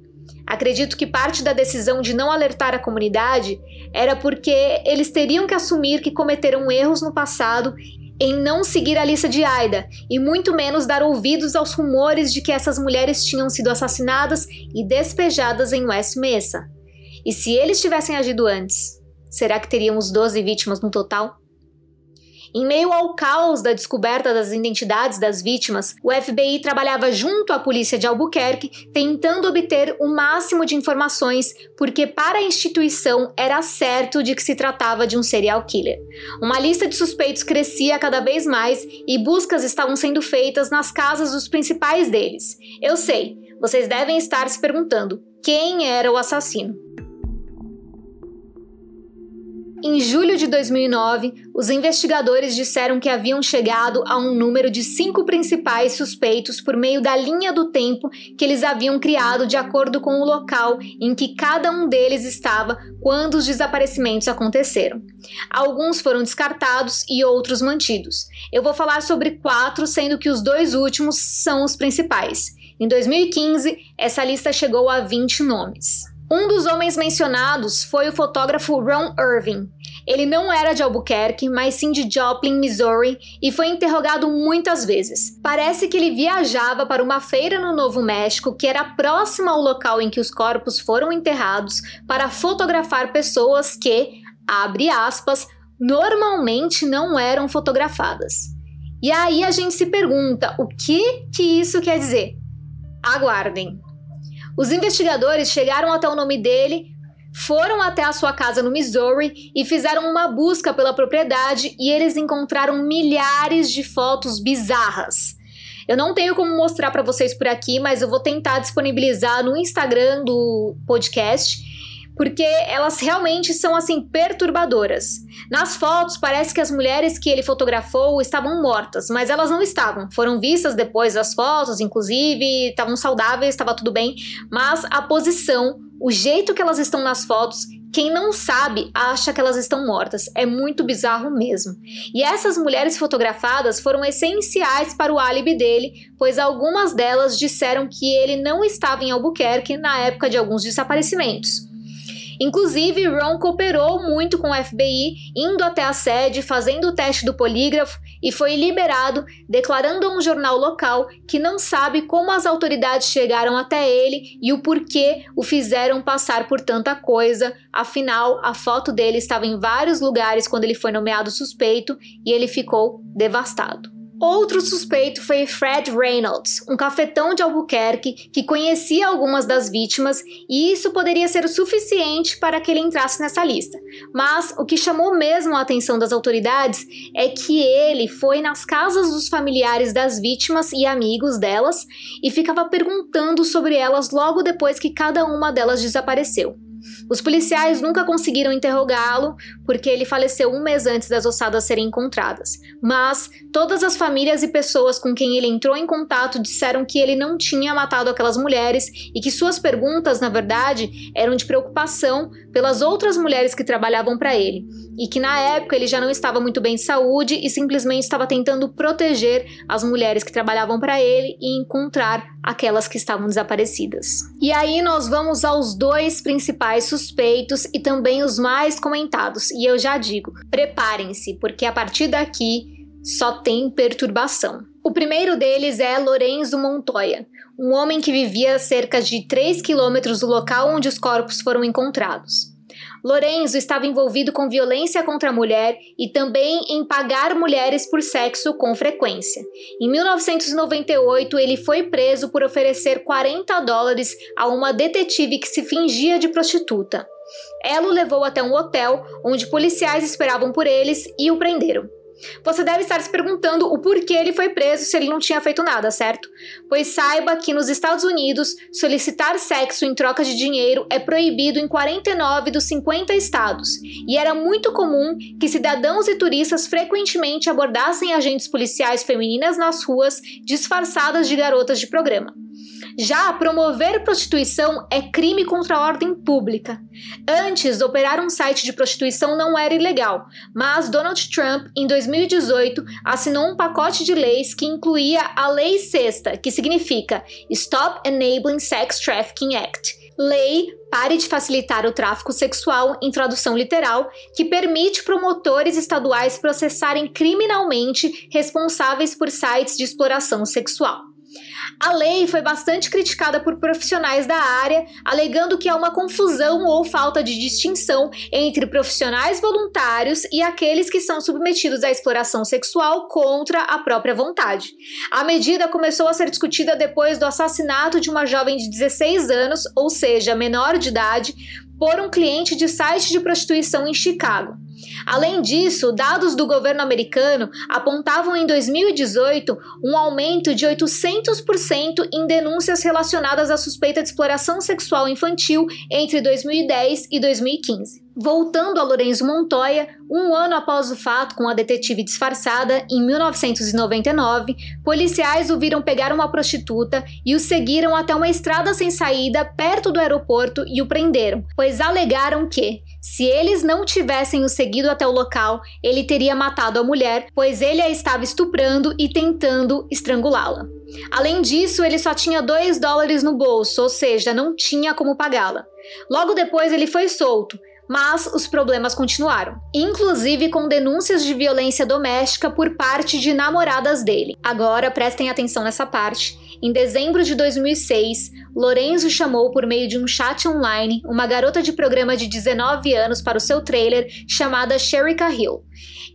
Acredito que parte da decisão de não alertar a comunidade era porque eles teriam que assumir que cometeram erros no passado em não seguir a lista de Aida e muito menos dar ouvidos aos rumores de que essas mulheres tinham sido assassinadas e despejadas em West Mesa. E se eles tivessem agido antes, será que teríamos 12 vítimas no total? Em meio ao caos da descoberta das identidades das vítimas, o FBI trabalhava junto à polícia de Albuquerque, tentando obter o máximo de informações, porque para a instituição era certo de que se tratava de um serial killer. Uma lista de suspeitos crescia cada vez mais e buscas estavam sendo feitas nas casas dos principais deles. Eu sei, vocês devem estar se perguntando quem era o assassino. Em julho de 2009, os investigadores disseram que haviam chegado a um número de cinco principais suspeitos por meio da linha do tempo que eles haviam criado de acordo com o local em que cada um deles estava quando os desaparecimentos aconteceram. Alguns foram descartados e outros mantidos. Eu vou falar sobre quatro, sendo que os dois últimos são os principais. Em 2015, essa lista chegou a 20 nomes. Um dos homens mencionados foi o fotógrafo Ron Irving. Ele não era de Albuquerque, mas sim de Joplin, Missouri, e foi interrogado muitas vezes. Parece que ele viajava para uma feira no Novo México, que era próxima ao local em que os corpos foram enterrados, para fotografar pessoas que, abre aspas, normalmente não eram fotografadas. E aí a gente se pergunta, o que que isso quer dizer? Aguardem. Os investigadores chegaram até o nome dele, foram até a sua casa no Missouri e fizeram uma busca pela propriedade e eles encontraram milhares de fotos bizarras. Eu não tenho como mostrar para vocês por aqui, mas eu vou tentar disponibilizar no Instagram do podcast porque elas realmente são assim perturbadoras. Nas fotos parece que as mulheres que ele fotografou estavam mortas, mas elas não estavam. Foram vistas depois das fotos, inclusive, estavam saudáveis, estava tudo bem, mas a posição, o jeito que elas estão nas fotos, quem não sabe acha que elas estão mortas. É muito bizarro mesmo. E essas mulheres fotografadas foram essenciais para o álibi dele, pois algumas delas disseram que ele não estava em Albuquerque na época de alguns desaparecimentos. Inclusive, Ron cooperou muito com o FBI, indo até a sede, fazendo o teste do polígrafo e foi liberado, declarando a um jornal local que não sabe como as autoridades chegaram até ele e o porquê o fizeram passar por tanta coisa. Afinal, a foto dele estava em vários lugares quando ele foi nomeado suspeito e ele ficou devastado. Outro suspeito foi Fred Reynolds, um cafetão de Albuquerque que conhecia algumas das vítimas e isso poderia ser o suficiente para que ele entrasse nessa lista. Mas o que chamou mesmo a atenção das autoridades é que ele foi nas casas dos familiares das vítimas e amigos delas e ficava perguntando sobre elas logo depois que cada uma delas desapareceu. Os policiais nunca conseguiram interrogá-lo porque ele faleceu um mês antes das ossadas serem encontradas. Mas todas as famílias e pessoas com quem ele entrou em contato disseram que ele não tinha matado aquelas mulheres e que suas perguntas, na verdade, eram de preocupação pelas outras mulheres que trabalhavam para ele. E que na época ele já não estava muito bem de saúde e simplesmente estava tentando proteger as mulheres que trabalhavam para ele e encontrar aquelas que estavam desaparecidas. E aí nós vamos aos dois principais suspeitos e também os mais comentados. E eu já digo, preparem-se, porque a partir daqui só tem perturbação. O primeiro deles é Lorenzo Montoya, um homem que vivia a cerca de 3 quilômetros do local onde os corpos foram encontrados. Lorenzo estava envolvido com violência contra a mulher e também em pagar mulheres por sexo com frequência. Em 1998, ele foi preso por oferecer 40 dólares a uma detetive que se fingia de prostituta. Ela o levou até um hotel onde policiais esperavam por eles e o prenderam. Você deve estar se perguntando o porquê ele foi preso se ele não tinha feito nada, certo? Pois saiba que nos Estados Unidos, solicitar sexo em troca de dinheiro é proibido em 49 dos 50 estados, e era muito comum que cidadãos e turistas frequentemente abordassem agentes policiais femininas nas ruas disfarçadas de garotas de programa. Já promover prostituição é crime contra a ordem pública. Antes, operar um site de prostituição não era ilegal, mas Donald Trump, em 2018, assinou um pacote de leis que incluía a Lei Sexta, que significa Stop Enabling Sex Trafficking Act. Lei Pare de Facilitar o Tráfico Sexual, em tradução literal, que permite promotores estaduais processarem criminalmente responsáveis por sites de exploração sexual. A lei foi bastante criticada por profissionais da área, alegando que há uma confusão ou falta de distinção entre profissionais voluntários e aqueles que são submetidos à exploração sexual contra a própria vontade. A medida começou a ser discutida depois do assassinato de uma jovem de 16 anos, ou seja, menor de idade, por um cliente de site de prostituição em Chicago. Além disso, dados do governo americano apontavam em 2018 um aumento de 800% em denúncias relacionadas à suspeita de exploração sexual infantil entre 2010 e 2015. Voltando a Lorenzo Montoya, um ano após o fato com a detetive disfarçada, em 1999, policiais o viram pegar uma prostituta e o seguiram até uma estrada sem saída perto do aeroporto e o prenderam, pois alegaram que, se eles não tivessem o seguido até o local, ele teria matado a mulher, pois ele a estava estuprando e tentando estrangulá-la. Além disso, ele só tinha 2 dólares no bolso, ou seja, não tinha como pagá-la. Logo depois, ele foi solto, mas os problemas continuaram, inclusive com denúncias de violência doméstica por parte de namoradas dele. Agora prestem atenção nessa parte. Em dezembro de 2006, Lorenzo chamou por meio de um chat online uma garota de programa de 19 anos para o seu trailer chamada Sherika Hill.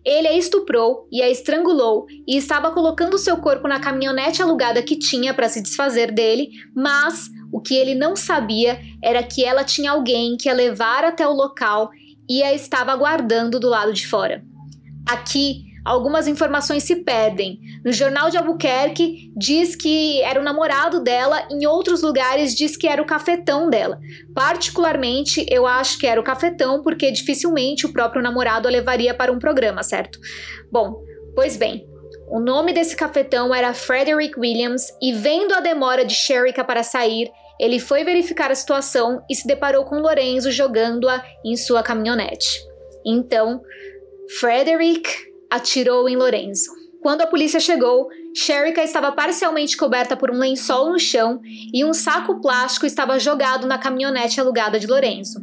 Ele a estuprou e a estrangulou e estava colocando seu corpo na caminhonete alugada que tinha para se desfazer dele, mas o que ele não sabia era que ela tinha alguém que a levar até o local e a estava aguardando do lado de fora. Aqui, algumas informações se perdem. No jornal de Albuquerque diz que era o namorado dela, em outros lugares diz que era o cafetão dela. Particularmente, eu acho que era o cafetão porque dificilmente o próprio namorado a levaria para um programa, certo? Bom, pois bem, o nome desse cafetão era Frederick Williams e vendo a demora de Sherika para sair, ele foi verificar a situação e se deparou com Lorenzo jogando-a em sua caminhonete. Então, Frederick atirou em Lorenzo. Quando a polícia chegou, Sherika estava parcialmente coberta por um lençol no chão e um saco plástico estava jogado na caminhonete alugada de Lorenzo.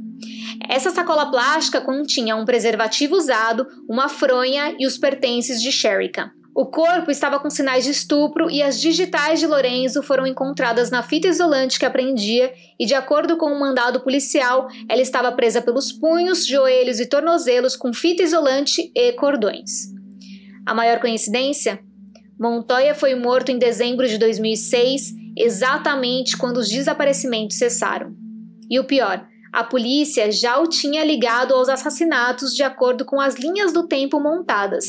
Essa sacola plástica continha um preservativo usado, uma fronha e os pertences de Sherika. O corpo estava com sinais de estupro e as digitais de Lorenzo foram encontradas na fita isolante que aprendia e, de acordo com um mandado policial, ela estava presa pelos punhos, joelhos e tornozelos com fita isolante e cordões. A maior coincidência? Montoya foi morto em dezembro de 2006, exatamente quando os desaparecimentos cessaram. E o pior, a polícia já o tinha ligado aos assassinatos de acordo com as linhas do tempo montadas.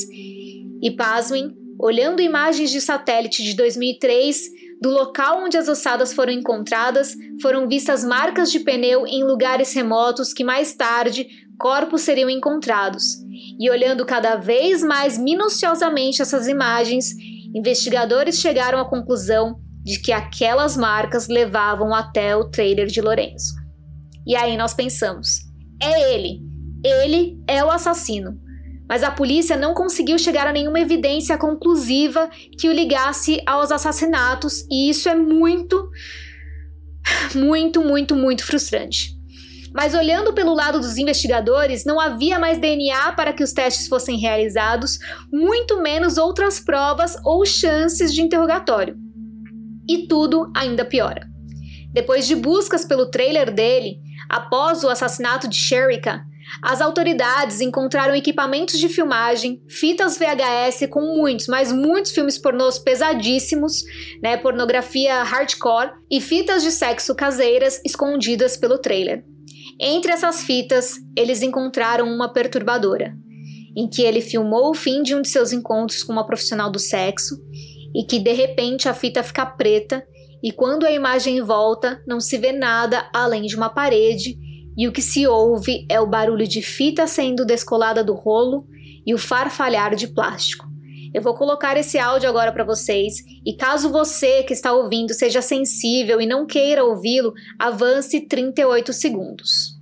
E pasmem, olhando imagens de satélite de 2003, do local onde as ossadas foram encontradas, foram vistas marcas de pneu em lugares remotos que mais tarde corpos seriam encontrados. E olhando cada vez mais minuciosamente essas imagens, investigadores chegaram à conclusão de que aquelas marcas levavam até o trailer de Lorenzo. E aí nós pensamos: é ele, ele é o assassino. Mas a polícia não conseguiu chegar a nenhuma evidência conclusiva que o ligasse aos assassinatos, e isso é muito, muito, muito, muito frustrante. Mas olhando pelo lado dos investigadores, não havia mais DNA para que os testes fossem realizados, muito menos outras provas ou chances de interrogatório. E tudo ainda piora. Depois de buscas pelo trailer dele, após o assassinato de Sherika, as autoridades encontraram equipamentos de filmagem, fitas VHS com muitos, mas muitos filmes pornôs pesadíssimos, né, pornografia hardcore e fitas de sexo caseiras escondidas pelo trailer. Entre essas fitas, eles encontraram uma perturbadora, em que ele filmou o fim de um de seus encontros com uma profissional do sexo e que de repente a fita fica preta e quando a imagem volta, não se vê nada além de uma parede e o que se ouve é o barulho de fita sendo descolada do rolo e o farfalhar de plástico. Eu vou colocar esse áudio agora para vocês e caso você que está ouvindo seja sensível e não queira ouvi-lo, avance 38 segundos.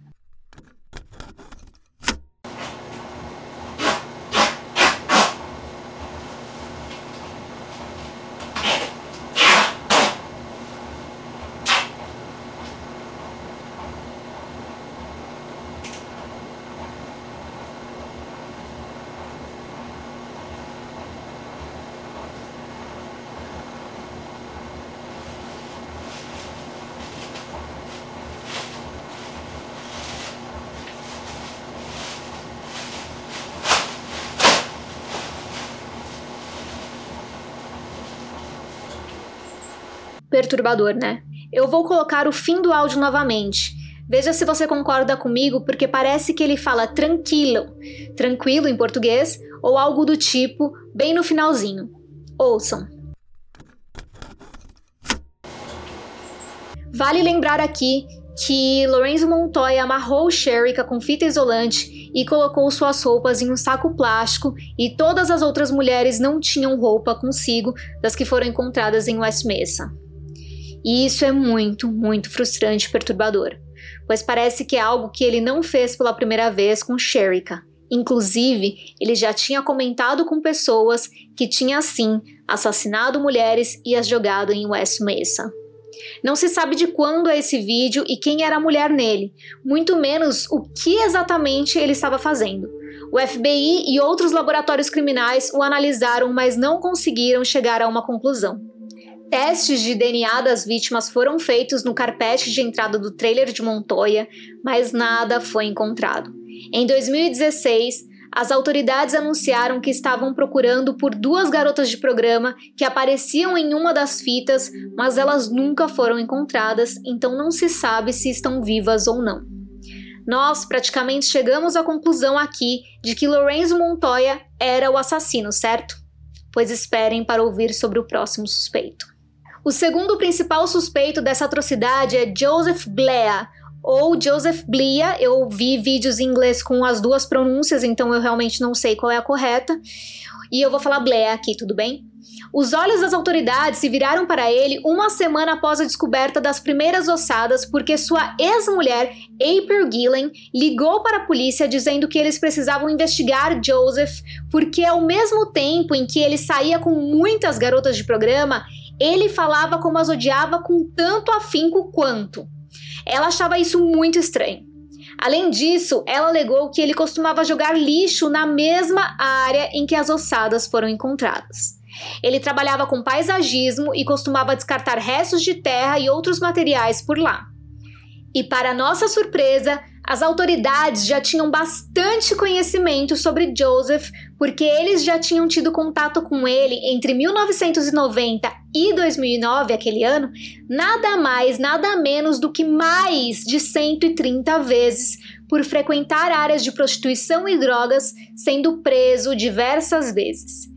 Perturbador, né? Eu vou colocar o fim do áudio novamente. Veja se você concorda comigo, porque parece que ele fala tranquilo, tranquilo em português, ou algo do tipo, bem no finalzinho. Ouçam. Vale lembrar aqui que Lorenzo Montoya amarrou Sherika com fita isolante e colocou suas roupas em um saco plástico e todas as outras mulheres não tinham roupa consigo das que foram encontradas em West Mesa. E isso é muito, muito frustrante e perturbador, pois parece que é algo que ele não fez pela primeira vez com Sherika. Inclusive, ele já tinha comentado com pessoas que tinha sim assassinado mulheres e as jogado em West Mesa. Não se sabe de quando é esse vídeo e quem era a mulher nele, muito menos o que exatamente ele estava fazendo. O FBI e outros laboratórios criminais o analisaram, mas não conseguiram chegar a uma conclusão. Testes de DNA das vítimas foram feitos no carpete de entrada do trailer de Montoya, mas nada foi encontrado. Em 2016, as autoridades anunciaram que estavam procurando por duas garotas de programa que apareciam em uma das fitas, mas elas nunca foram encontradas, então não se sabe se estão vivas ou não. Nós praticamente chegamos à conclusão aqui de que Lorenzo Montoya era o assassino, certo? Pois esperem para ouvir sobre o próximo suspeito. O segundo principal suspeito dessa atrocidade é Joseph Blair, ou Joseph Blia. Eu vi vídeos em inglês com as duas pronúncias, então eu realmente não sei qual é a correta. E eu vou falar Blair aqui, tudo bem? Os olhos das autoridades se viraram para ele uma semana após a descoberta das primeiras ossadas, porque sua ex-mulher, April Gillen, ligou para a polícia dizendo que eles precisavam investigar Joseph, porque ao mesmo tempo em que ele saía com muitas garotas de programa, ele falava como as odiava com tanto afinco quanto. Ela achava isso muito estranho. Além disso, ela alegou que ele costumava jogar lixo na mesma área em que as ossadas foram encontradas. Ele trabalhava com paisagismo e costumava descartar restos de terra e outros materiais por lá. E para nossa surpresa, As autoridades já tinham bastante conhecimento sobre Joseph, porque eles já tinham tido contato com ele entre 1990 e 2009, aquele ano, nada mais, nada menos do que mais de 130 vezes por frequentar áreas de prostituição e drogas, sendo preso diversas vezes.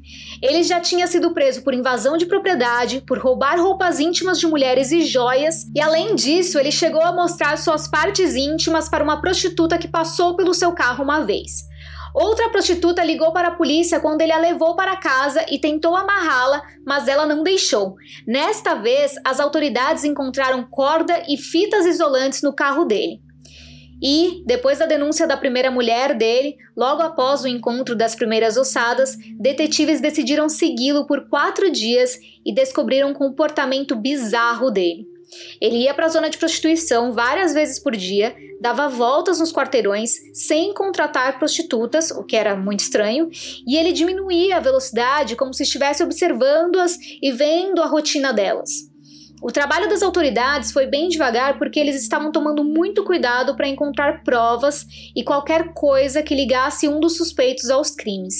Ele já tinha sido preso por invasão de propriedade, por roubar roupas íntimas de mulheres e joias, e além disso, ele chegou a mostrar suas partes íntimas para uma prostituta que passou pelo seu carro uma vez. Outra prostituta ligou para a polícia quando ele a levou para casa e tentou amarrá-la, mas ela não deixou. Nesta vez, as autoridades encontraram corda e fitas isolantes no carro dele. E, depois da denúncia da primeira mulher dele, logo após o encontro das primeiras ossadas, detetives decidiram segui-lo por quatro dias e descobriram um comportamento bizarro dele. Ele ia para a zona de prostituição várias vezes por dia, dava voltas nos quarteirões sem contratar prostitutas, o que era muito estranho, e ele diminuía a velocidade como se estivesse observando-as e vendo a rotina delas. O trabalho das autoridades foi bem devagar porque eles estavam tomando muito cuidado para encontrar provas e qualquer coisa que ligasse um dos suspeitos aos crimes.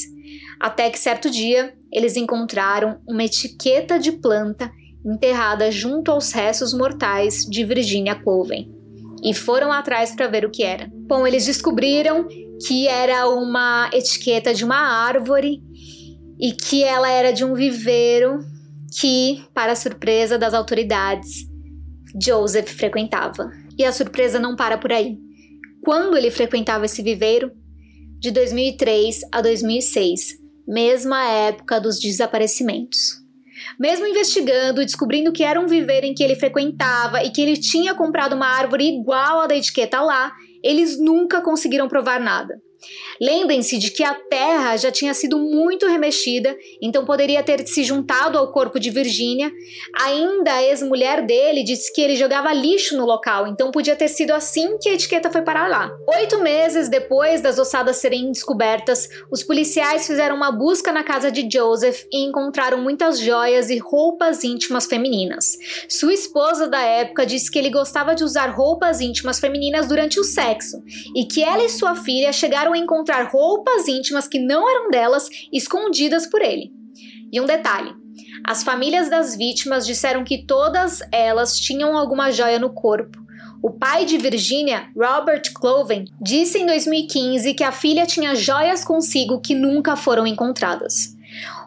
Até que certo dia eles encontraram uma etiqueta de planta enterrada junto aos restos mortais de Virginia Coven e foram atrás para ver o que era. Bom, eles descobriram que era uma etiqueta de uma árvore e que ela era de um viveiro que, para surpresa das autoridades, Joseph frequentava. E a surpresa não para por aí. Quando ele frequentava esse viveiro? De 2003 a 2006, mesma época dos desaparecimentos. Mesmo investigando e descobrindo que era um viveiro em que ele frequentava e que ele tinha comprado uma árvore igual à da etiqueta lá, eles nunca conseguiram provar nada. Lembrem-se de que a terra já tinha sido muito remexida, então poderia ter se juntado ao corpo de Virginia. Ainda a ex-mulher dele disse que ele jogava lixo no local, então podia ter sido assim que a etiqueta foi parar lá. Oito meses depois das ossadas serem descobertas, os policiais fizeram uma busca na casa de Joseph e encontraram muitas joias e roupas íntimas femininas. Sua esposa da época disse que ele gostava de usar roupas íntimas femininas durante o sexo e que ela e sua filha chegaram encontrar roupas íntimas que não eram delas escondidas por ele. E um detalhe: as famílias das vítimas disseram que todas elas tinham alguma joia no corpo. O pai de Virginia, Robert Cloven, disse em 2015 que a filha tinha joias consigo que nunca foram encontradas.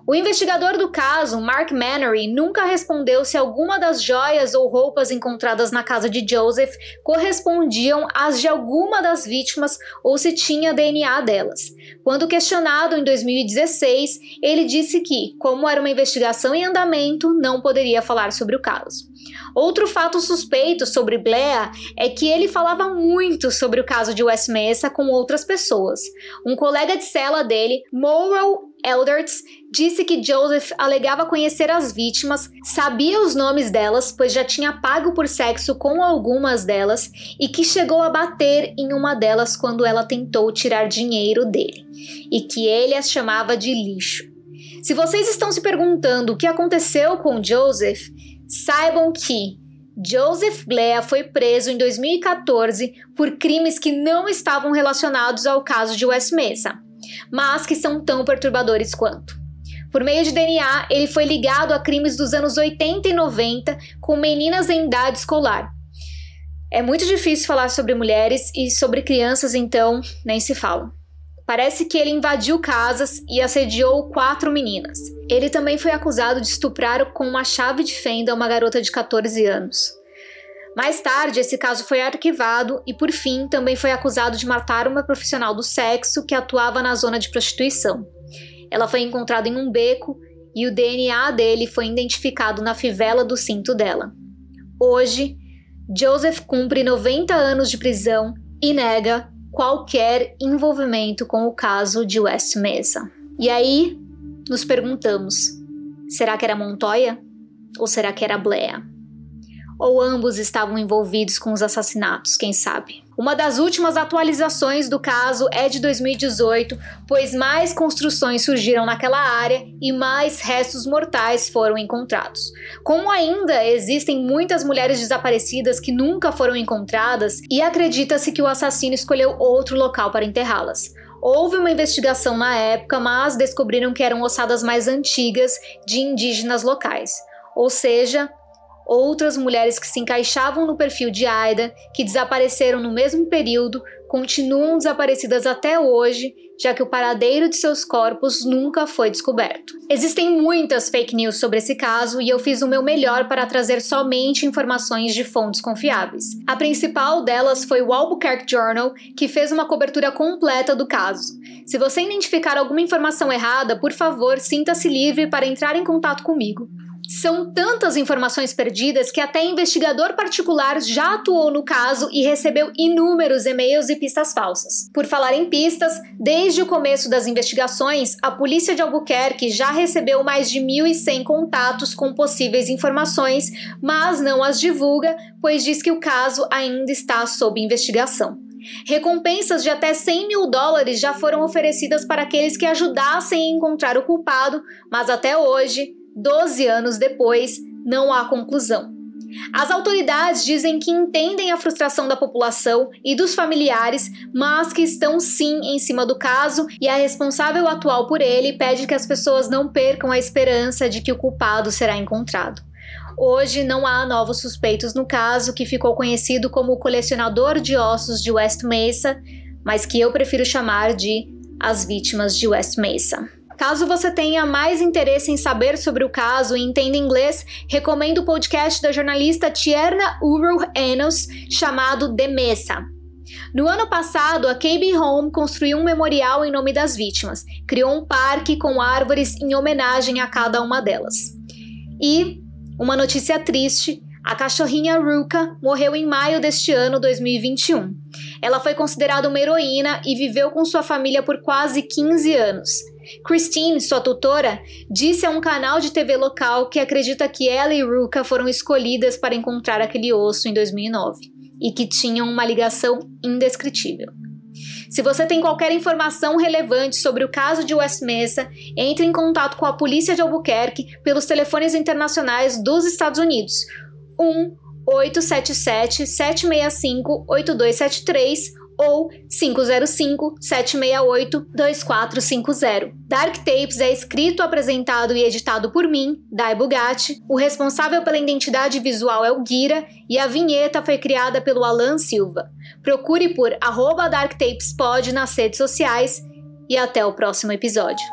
O investigador do caso, Mark Mannery, nunca respondeu se alguma das joias ou roupas encontradas na casa de Joseph correspondiam às de alguma das vítimas ou se tinha DNA delas. Quando questionado em 2016, ele disse que, como era uma investigação em andamento, não poderia falar sobre o caso. Outro fato suspeito sobre Blair é que ele falava muito sobre o caso de West Mesa com outras pessoas. Um colega de cela dele, Morrow Elderts, disse que Joseph alegava conhecer as vítimas, sabia os nomes delas, pois já tinha pago por sexo com algumas delas e que chegou a bater em uma delas quando ela tentou tirar dinheiro dele, e que ele as chamava de lixo. Se vocês estão se perguntando o que aconteceu com Joseph, Saibam que Joseph Blair foi preso em 2014 por crimes que não estavam relacionados ao caso de West Mesa, mas que são tão perturbadores quanto. Por meio de DNA, ele foi ligado a crimes dos anos 80 e 90 com meninas em idade escolar. É muito difícil falar sobre mulheres e sobre crianças, então nem se fala. Parece que ele invadiu casas e assediou quatro meninas. Ele também foi acusado de estuprar com uma chave de fenda uma garota de 14 anos. Mais tarde, esse caso foi arquivado e, por fim, também foi acusado de matar uma profissional do sexo que atuava na zona de prostituição. Ela foi encontrada em um beco e o DNA dele foi identificado na fivela do cinto dela. Hoje, Joseph cumpre 90 anos de prisão e nega qualquer envolvimento com o caso de West Mesa. E aí nos perguntamos: será que era Montoya ou será que era Blair? Ou ambos estavam envolvidos com os assassinatos, quem sabe? Uma das últimas atualizações do caso é de 2018, pois mais construções surgiram naquela área e mais restos mortais foram encontrados. Como ainda existem muitas mulheres desaparecidas que nunca foram encontradas, e acredita-se que o assassino escolheu outro local para enterrá-las. Houve uma investigação na época, mas descobriram que eram ossadas mais antigas de indígenas locais, ou seja, outras mulheres que se encaixavam no perfil de Aida, que desapareceram no mesmo período, continuam desaparecidas até hoje, já que o paradeiro de seus corpos nunca foi descoberto. Existem muitas fake news sobre esse caso e eu fiz o meu melhor para trazer somente informações de fontes confiáveis. A principal delas foi o Albuquerque Journal, que fez uma cobertura completa do caso. Se você identificar alguma informação errada, por favor, sinta-se livre para entrar em contato comigo. São tantas informações perdidas que até investigador particular já atuou no caso e recebeu inúmeros e-mails e pistas falsas. Por falar em pistas, desde o começo das investigações, a polícia de Albuquerque já recebeu mais de 1.100 contatos com possíveis informações, mas não as divulga, pois diz que o caso ainda está sob investigação. Recompensas de até 100 mil dólares já foram oferecidas para aqueles que ajudassem a encontrar o culpado, mas até hoje 12 anos depois, não há conclusão. As autoridades dizem que entendem a frustração da população e dos familiares, mas que estão sim em cima do caso e a responsável atual por ele pede que as pessoas não percam a esperança de que o culpado será encontrado. Hoje não há novos suspeitos no caso, que ficou conhecido como o colecionador de ossos de West Mesa, mas que eu prefiro chamar de as vítimas de West Mesa. Caso você tenha mais interesse em saber sobre o caso e entenda inglês, recomendo o podcast da jornalista Tierna Uru Enos chamado The Mesa. No ano passado, a KB Home construiu um memorial em nome das vítimas, criou um parque com árvores em homenagem a cada uma delas. E, uma notícia triste, a cachorrinha Ruka morreu em maio deste ano 2021. Ela foi considerada uma heroína e viveu com sua família por quase 15 anos. Christine, sua tutora, disse a um canal de TV local que acredita que ela e Ruka foram escolhidas para encontrar aquele osso em 2009 e que tinham uma ligação indescritível. Se você tem qualquer informação relevante sobre o caso de West Mesa, entre em contato com a polícia de Albuquerque pelos telefones internacionais dos Estados Unidos 1 877 765 8273 ou 505-768-2450. Dark Tapes é escrito, apresentado e editado por mim, Dai Bugatti. O responsável pela identidade visual é o Guira e a vinheta foi criada pelo Alan Silva. Procure por arroba darktapespod nas redes sociais e até o próximo episódio.